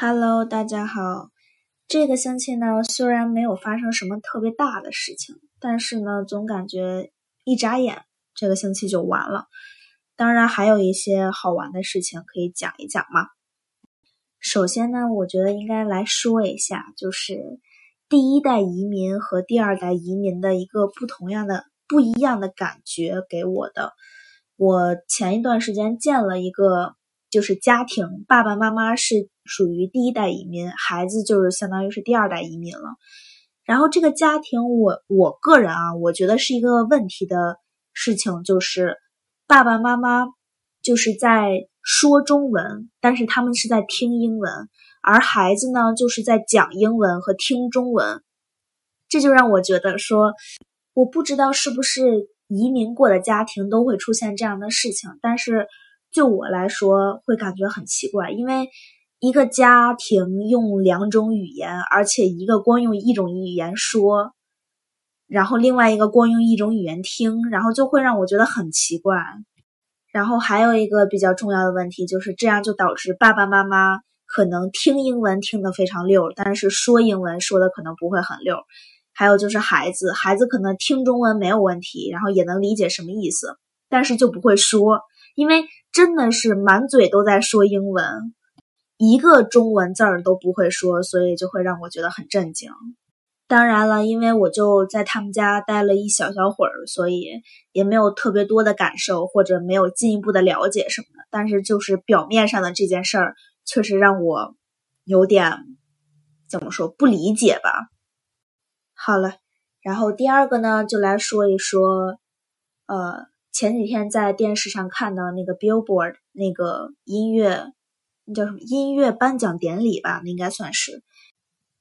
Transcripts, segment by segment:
Hello，大家好。这个星期呢，虽然没有发生什么特别大的事情，但是呢，总感觉一眨眼这个星期就完了。当然，还有一些好玩的事情可以讲一讲嘛。首先呢，我觉得应该来说一下，就是第一代移民和第二代移民的一个不同样的、不一样的感觉给我的。我前一段时间见了一个。就是家庭，爸爸妈妈是属于第一代移民，孩子就是相当于是第二代移民了。然后这个家庭，我我个人啊，我觉得是一个问题的事情，就是爸爸妈妈就是在说中文，但是他们是在听英文，而孩子呢就是在讲英文和听中文。这就让我觉得说，我不知道是不是移民过的家庭都会出现这样的事情，但是。就我来说，会感觉很奇怪，因为一个家庭用两种语言，而且一个光用一种语言说，然后另外一个光用一种语言听，然后就会让我觉得很奇怪。然后还有一个比较重要的问题，就是这样就导致爸爸妈妈可能听英文听得非常溜，但是说英文说的可能不会很溜。还有就是孩子，孩子可能听中文没有问题，然后也能理解什么意思，但是就不会说，因为。真的是满嘴都在说英文，一个中文字儿都不会说，所以就会让我觉得很震惊。当然了，因为我就在他们家待了一小小会儿，所以也没有特别多的感受，或者没有进一步的了解什么的。但是就是表面上的这件事儿，确实让我有点怎么说不理解吧。好了，然后第二个呢，就来说一说，呃。前几天在电视上看到那个 Billboard 那个音乐，那叫什么音乐颁奖典礼吧？那应该算是。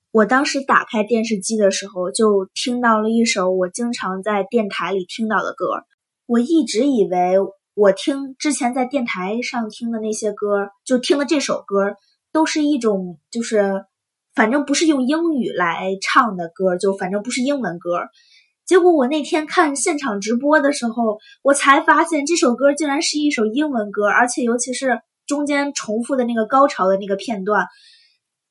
我当时打开电视机的时候，就听到了一首我经常在电台里听到的歌。我一直以为我听之前在电台上听的那些歌，就听的这首歌，都是一种就是反正不是用英语来唱的歌，就反正不是英文歌。结果我那天看现场直播的时候，我才发现这首歌竟然是一首英文歌，而且尤其是中间重复的那个高潮的那个片段，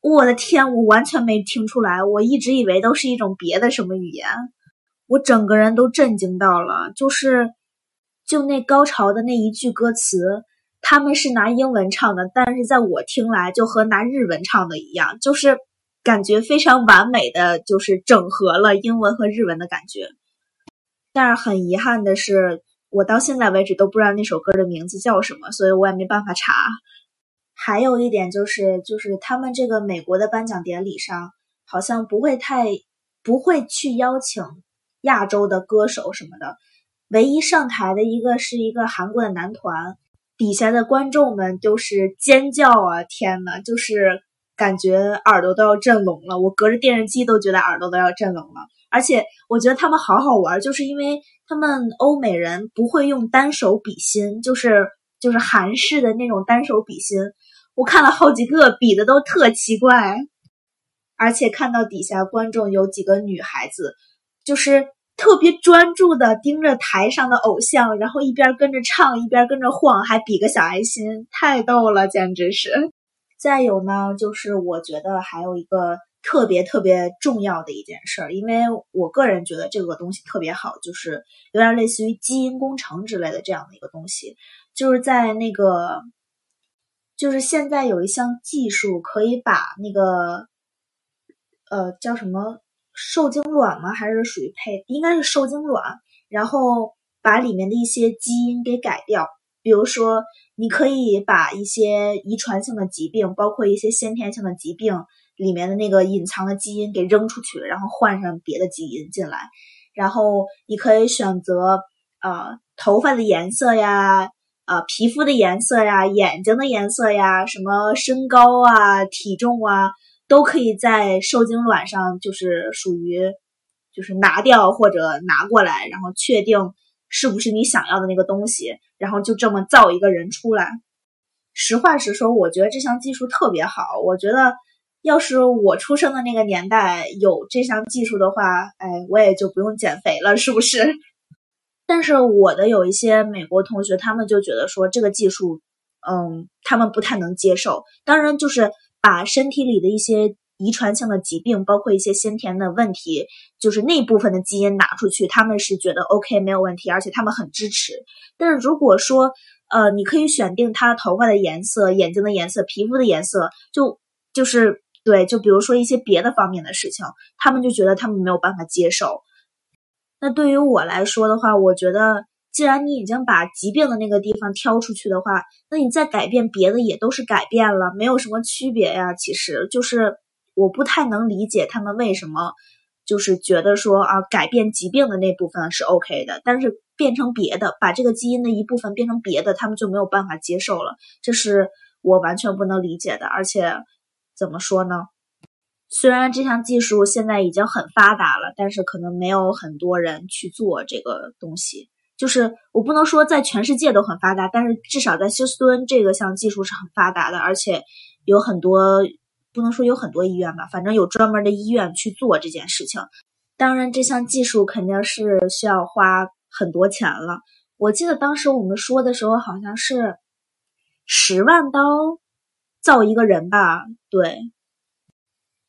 我的天，我完全没听出来，我一直以为都是一种别的什么语言，我整个人都震惊到了，就是就那高潮的那一句歌词，他们是拿英文唱的，但是在我听来就和拿日文唱的一样，就是。感觉非常完美的就是整合了英文和日文的感觉，但是很遗憾的是，我到现在为止都不知道那首歌的名字叫什么，所以我也没办法查。还有一点就是，就是他们这个美国的颁奖典礼上，好像不会太不会去邀请亚洲的歌手什么的，唯一上台的一个是一个韩国的男团，底下的观众们都是尖叫啊！天呐，就是。感觉耳朵都要震聋了，我隔着电视机都觉得耳朵都要震聋了。而且我觉得他们好好玩，就是因为他们欧美人不会用单手比心，就是就是韩式的那种单手比心。我看了好几个比的都特奇怪，而且看到底下观众有几个女孩子，就是特别专注的盯着台上的偶像，然后一边跟着唱一边跟着晃，还比个小爱心，太逗了，简直是。再有呢，就是我觉得还有一个特别特别重要的一件事儿，因为我个人觉得这个东西特别好，就是有点类似于基因工程之类的这样的一个东西，就是在那个，就是现在有一项技术可以把那个，呃，叫什么受精卵吗？还是属于胚？应该是受精卵，然后把里面的一些基因给改掉。比如说，你可以把一些遗传性的疾病，包括一些先天性的疾病里面的那个隐藏的基因给扔出去，然后换上别的基因进来。然后你可以选择呃头发的颜色呀，呃皮肤的颜色呀，眼睛的颜色呀，什么身高啊、体重啊，都可以在受精卵上就是属于就是拿掉或者拿过来，然后确定。是不是你想要的那个东西？然后就这么造一个人出来。实话实说，我觉得这项技术特别好。我觉得要是我出生的那个年代有这项技术的话，哎，我也就不用减肥了，是不是？但是我的有一些美国同学，他们就觉得说这个技术，嗯，他们不太能接受。当然，就是把身体里的一些遗传性的疾病，包括一些先天的问题，就是那部分的基因拿出去，他们是觉得 OK 没有问题，而且他们很支持。但是如果说，呃，你可以选定他头发的颜色、眼睛的颜色、皮肤的颜色，就就是对，就比如说一些别的方面的事情，他们就觉得他们没有办法接受。那对于我来说的话，我觉得既然你已经把疾病的那个地方挑出去的话，那你再改变别的也都是改变了，没有什么区别呀。其实就是我不太能理解他们为什么就是觉得说啊，改变疾病的那部分是 OK 的，但是。变成别的，把这个基因的一部分变成别的，他们就没有办法接受了。这是我完全不能理解的。而且怎么说呢？虽然这项技术现在已经很发达了，但是可能没有很多人去做这个东西。就是我不能说在全世界都很发达，但是至少在休斯敦这个项技术是很发达的，而且有很多不能说有很多医院吧，反正有专门的医院去做这件事情。当然，这项技术肯定是需要花。很多钱了，我记得当时我们说的时候好像是十万刀造一个人吧，对。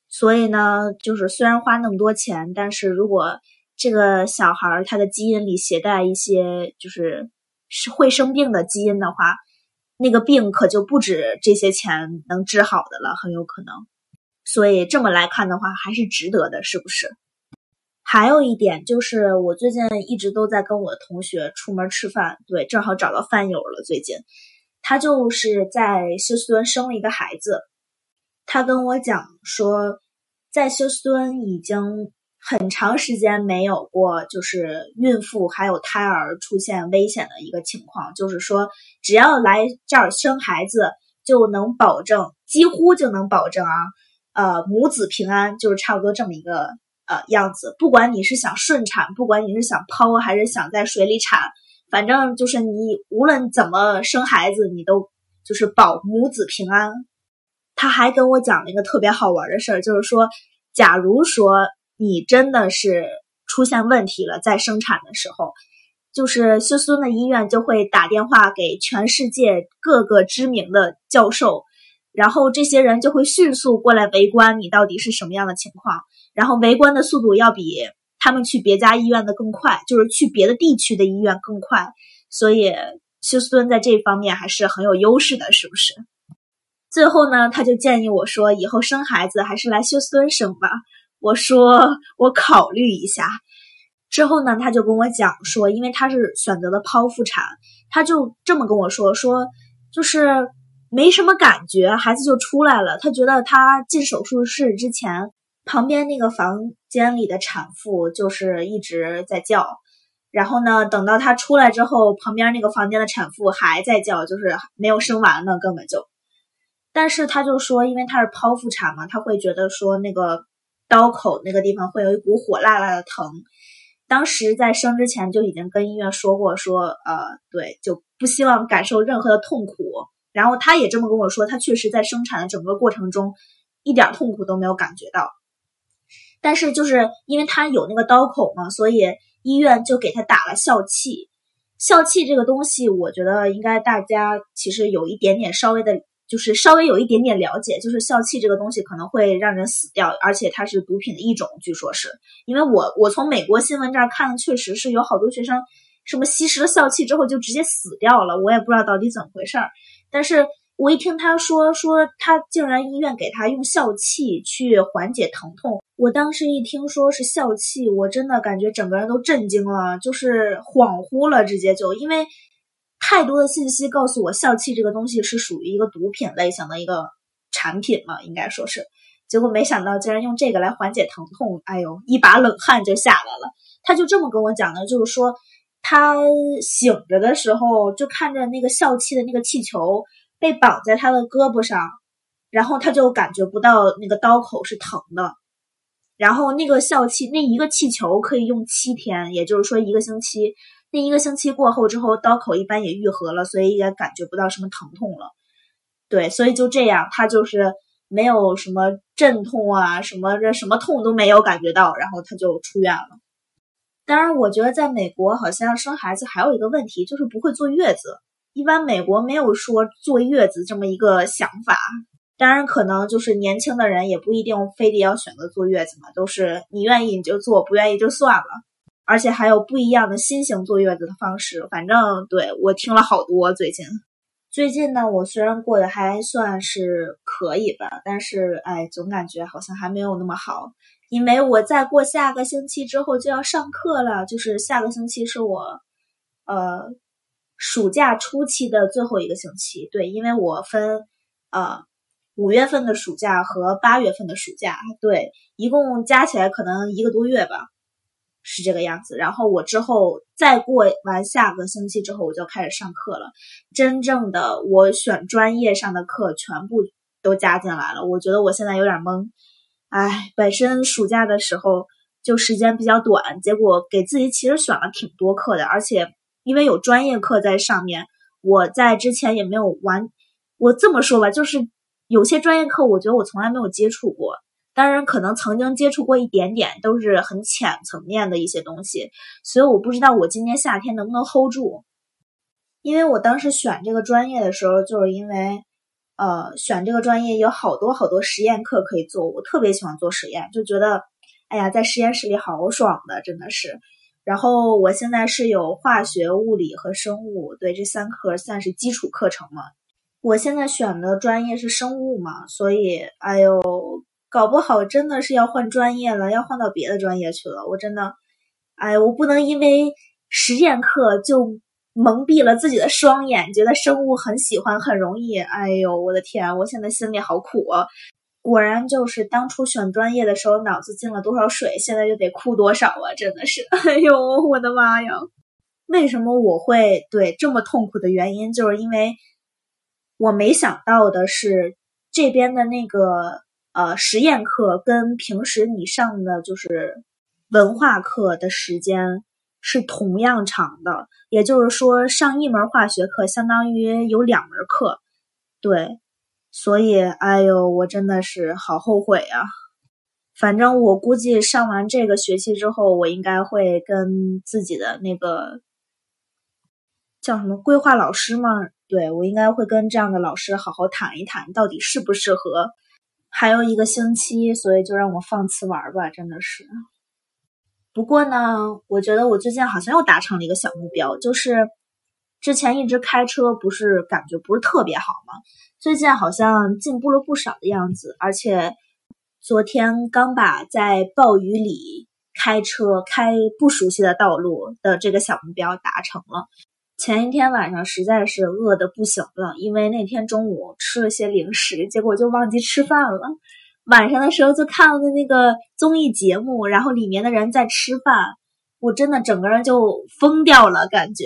所以呢，就是虽然花那么多钱，但是如果这个小孩他的基因里携带一些就是是会生病的基因的话，那个病可就不止这些钱能治好的了，很有可能。所以这么来看的话，还是值得的，是不是？还有一点就是，我最近一直都在跟我同学出门吃饭，对，正好找到饭友了。最近，他就是在休斯敦生了一个孩子，他跟我讲说，在休斯敦已经很长时间没有过，就是孕妇还有胎儿出现危险的一个情况，就是说，只要来这儿生孩子，就能保证，几乎就能保证啊，呃，母子平安，就是差不多这么一个。呃，样子，不管你是想顺产，不管你是想剖还是想在水里产，反正就是你无论怎么生孩子，你都就是保母子平安。他还跟我讲了一个特别好玩的事儿，就是说，假如说你真的是出现问题了，在生产的时候，就是休斯敦的医院就会打电话给全世界各个知名的教授，然后这些人就会迅速过来围观你到底是什么样的情况。然后围观的速度要比他们去别家医院的更快，就是去别的地区的医院更快，所以休斯敦在这方面还是很有优势的，是不是？最后呢，他就建议我说，以后生孩子还是来休斯敦生吧。我说我考虑一下。之后呢，他就跟我讲说，因为他是选择了剖腹产，他就这么跟我说，说就是没什么感觉，孩子就出来了。他觉得他进手术室之前。旁边那个房间里的产妇就是一直在叫，然后呢，等到他出来之后，旁边那个房间的产妇还在叫，就是没有生完呢，根本就。但是他就说，因为他是剖腹产嘛，他会觉得说那个刀口那个地方会有一股火辣辣的疼。当时在生之前就已经跟医院说过，说呃，对，就不希望感受任何的痛苦。然后他也这么跟我说，他确实在生产的整个过程中一点痛苦都没有感觉到。但是就是因为他有那个刀口嘛，所以医院就给他打了笑气。笑气这个东西，我觉得应该大家其实有一点点稍微的，就是稍微有一点点了解，就是笑气这个东西可能会让人死掉，而且它是毒品的一种，据说是因为我我从美国新闻这儿看，确实是有好多学生什么吸食了笑气之后就直接死掉了，我也不知道到底怎么回事儿，但是。我一听他说说他竟然医院给他用笑气去缓解疼痛，我当时一听说是笑气，我真的感觉整个人都震惊了，就是恍惚了，直接就因为太多的信息告诉我笑气这个东西是属于一个毒品类型的一个产品嘛，应该说是，结果没想到竟然用这个来缓解疼痛，哎呦，一把冷汗就下来了。他就这么跟我讲的，就是说他醒着的时候就看着那个笑气的那个气球。被绑在他的胳膊上，然后他就感觉不到那个刀口是疼的。然后那个笑气，那一个气球可以用七天，也就是说一个星期。那一个星期过后之后，刀口一般也愈合了，所以也感觉不到什么疼痛了。对，所以就这样，他就是没有什么阵痛啊，什么这什么痛都没有感觉到，然后他就出院了。当然，我觉得在美国好像生孩子还有一个问题，就是不会坐月子。一般美国没有说坐月子这么一个想法，当然，可能就是年轻的人也不一定非得要选择坐月子嘛，都是你愿意你就坐，不愿意就算了。而且还有不一样的新型坐月子的方式，反正对我听了好多。最近，最近呢，我虽然过得还算是可以吧，但是哎，总感觉好像还没有那么好。因为我再过下个星期之后就要上课了，就是下个星期是我呃暑假初期的最后一个星期。对，因为我分呃。五月份的暑假和八月份的暑假，对，一共加起来可能一个多月吧，是这个样子。然后我之后再过完下个星期之后，我就开始上课了。真正的我选专业上的课全部都加进来了。我觉得我现在有点懵。哎，本身暑假的时候就时间比较短，结果给自己其实选了挺多课的，而且因为有专业课在上面，我在之前也没有完。我这么说吧，就是。有些专业课，我觉得我从来没有接触过，当然可能曾经接触过一点点，都是很浅层面的一些东西，所以我不知道我今年夏天能不能 hold 住。因为我当时选这个专业的时候，就是因为，呃，选这个专业有好多好多实验课可以做，我特别喜欢做实验，就觉得，哎呀，在实验室里好爽的，真的是。然后我现在是有化学、物理和生物，对这三科算是基础课程嘛。我现在选的专业是生物嘛，所以，哎呦，搞不好真的是要换专业了，要换到别的专业去了。我真的，哎，我不能因为实验课就蒙蔽了自己的双眼，觉得生物很喜欢，很容易。哎呦，我的天，我现在心里好苦啊！果然就是当初选专业的时候脑子进了多少水，现在就得哭多少啊！真的是，哎呦，我的妈呀！为什么我会对这么痛苦的原因，就是因为。我没想到的是，这边的那个呃实验课跟平时你上的就是文化课的时间是同样长的，也就是说上一门化学课相当于有两门课，对，所以哎呦，我真的是好后悔啊！反正我估计上完这个学期之后，我应该会跟自己的那个叫什么规划老师吗？对我应该会跟这样的老师好好谈一谈，到底适不适合。还有一个星期，所以就让我放肆玩吧，真的是。不过呢，我觉得我最近好像又达成了一个小目标，就是之前一直开车不是感觉不是特别好吗？最近好像进步了不少的样子，而且昨天刚把在暴雨里开车开不熟悉的道路的这个小目标达成了。前一天晚上实在是饿的不行了，因为那天中午吃了些零食，结果就忘记吃饭了。晚上的时候就看了那个综艺节目，然后里面的人在吃饭，我真的整个人就疯掉了，感觉。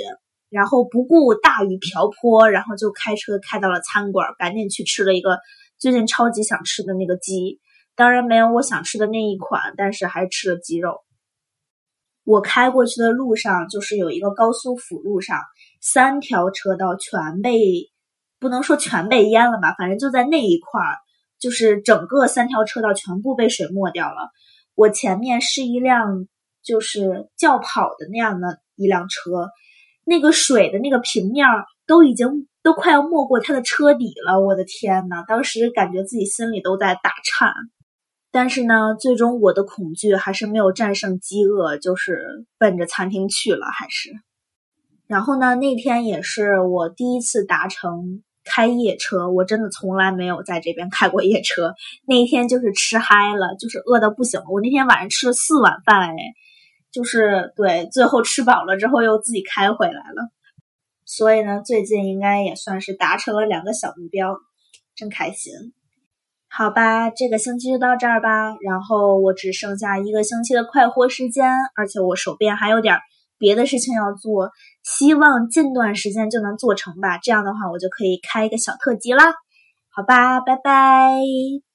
然后不顾大雨瓢泼，然后就开车开到了餐馆，赶紧去吃了一个最近超级想吃的那个鸡。当然没有我想吃的那一款，但是还吃了鸡肉。我开过去的路上，就是有一个高速辅路上，三条车道全被，不能说全被淹了吧，反正就在那一块儿，就是整个三条车道全部被水没掉了。我前面是一辆就是轿跑的那样的一辆车，那个水的那个平面都已经都快要没过它的车底了，我的天呐，当时感觉自己心里都在打颤。但是呢，最终我的恐惧还是没有战胜饥饿，就是奔着餐厅去了，还是。然后呢，那天也是我第一次达成开夜车，我真的从来没有在这边开过夜车。那天就是吃嗨了，就是饿到不行。我那天晚上吃了四碗饭，哎，就是对，最后吃饱了之后又自己开回来了。所以呢，最近应该也算是达成了两个小目标，真开心。好吧，这个星期就到这儿吧。然后我只剩下一个星期的快活时间，而且我手边还有点别的事情要做，希望近段时间就能做成吧。这样的话，我就可以开一个小特辑啦。好吧，拜拜。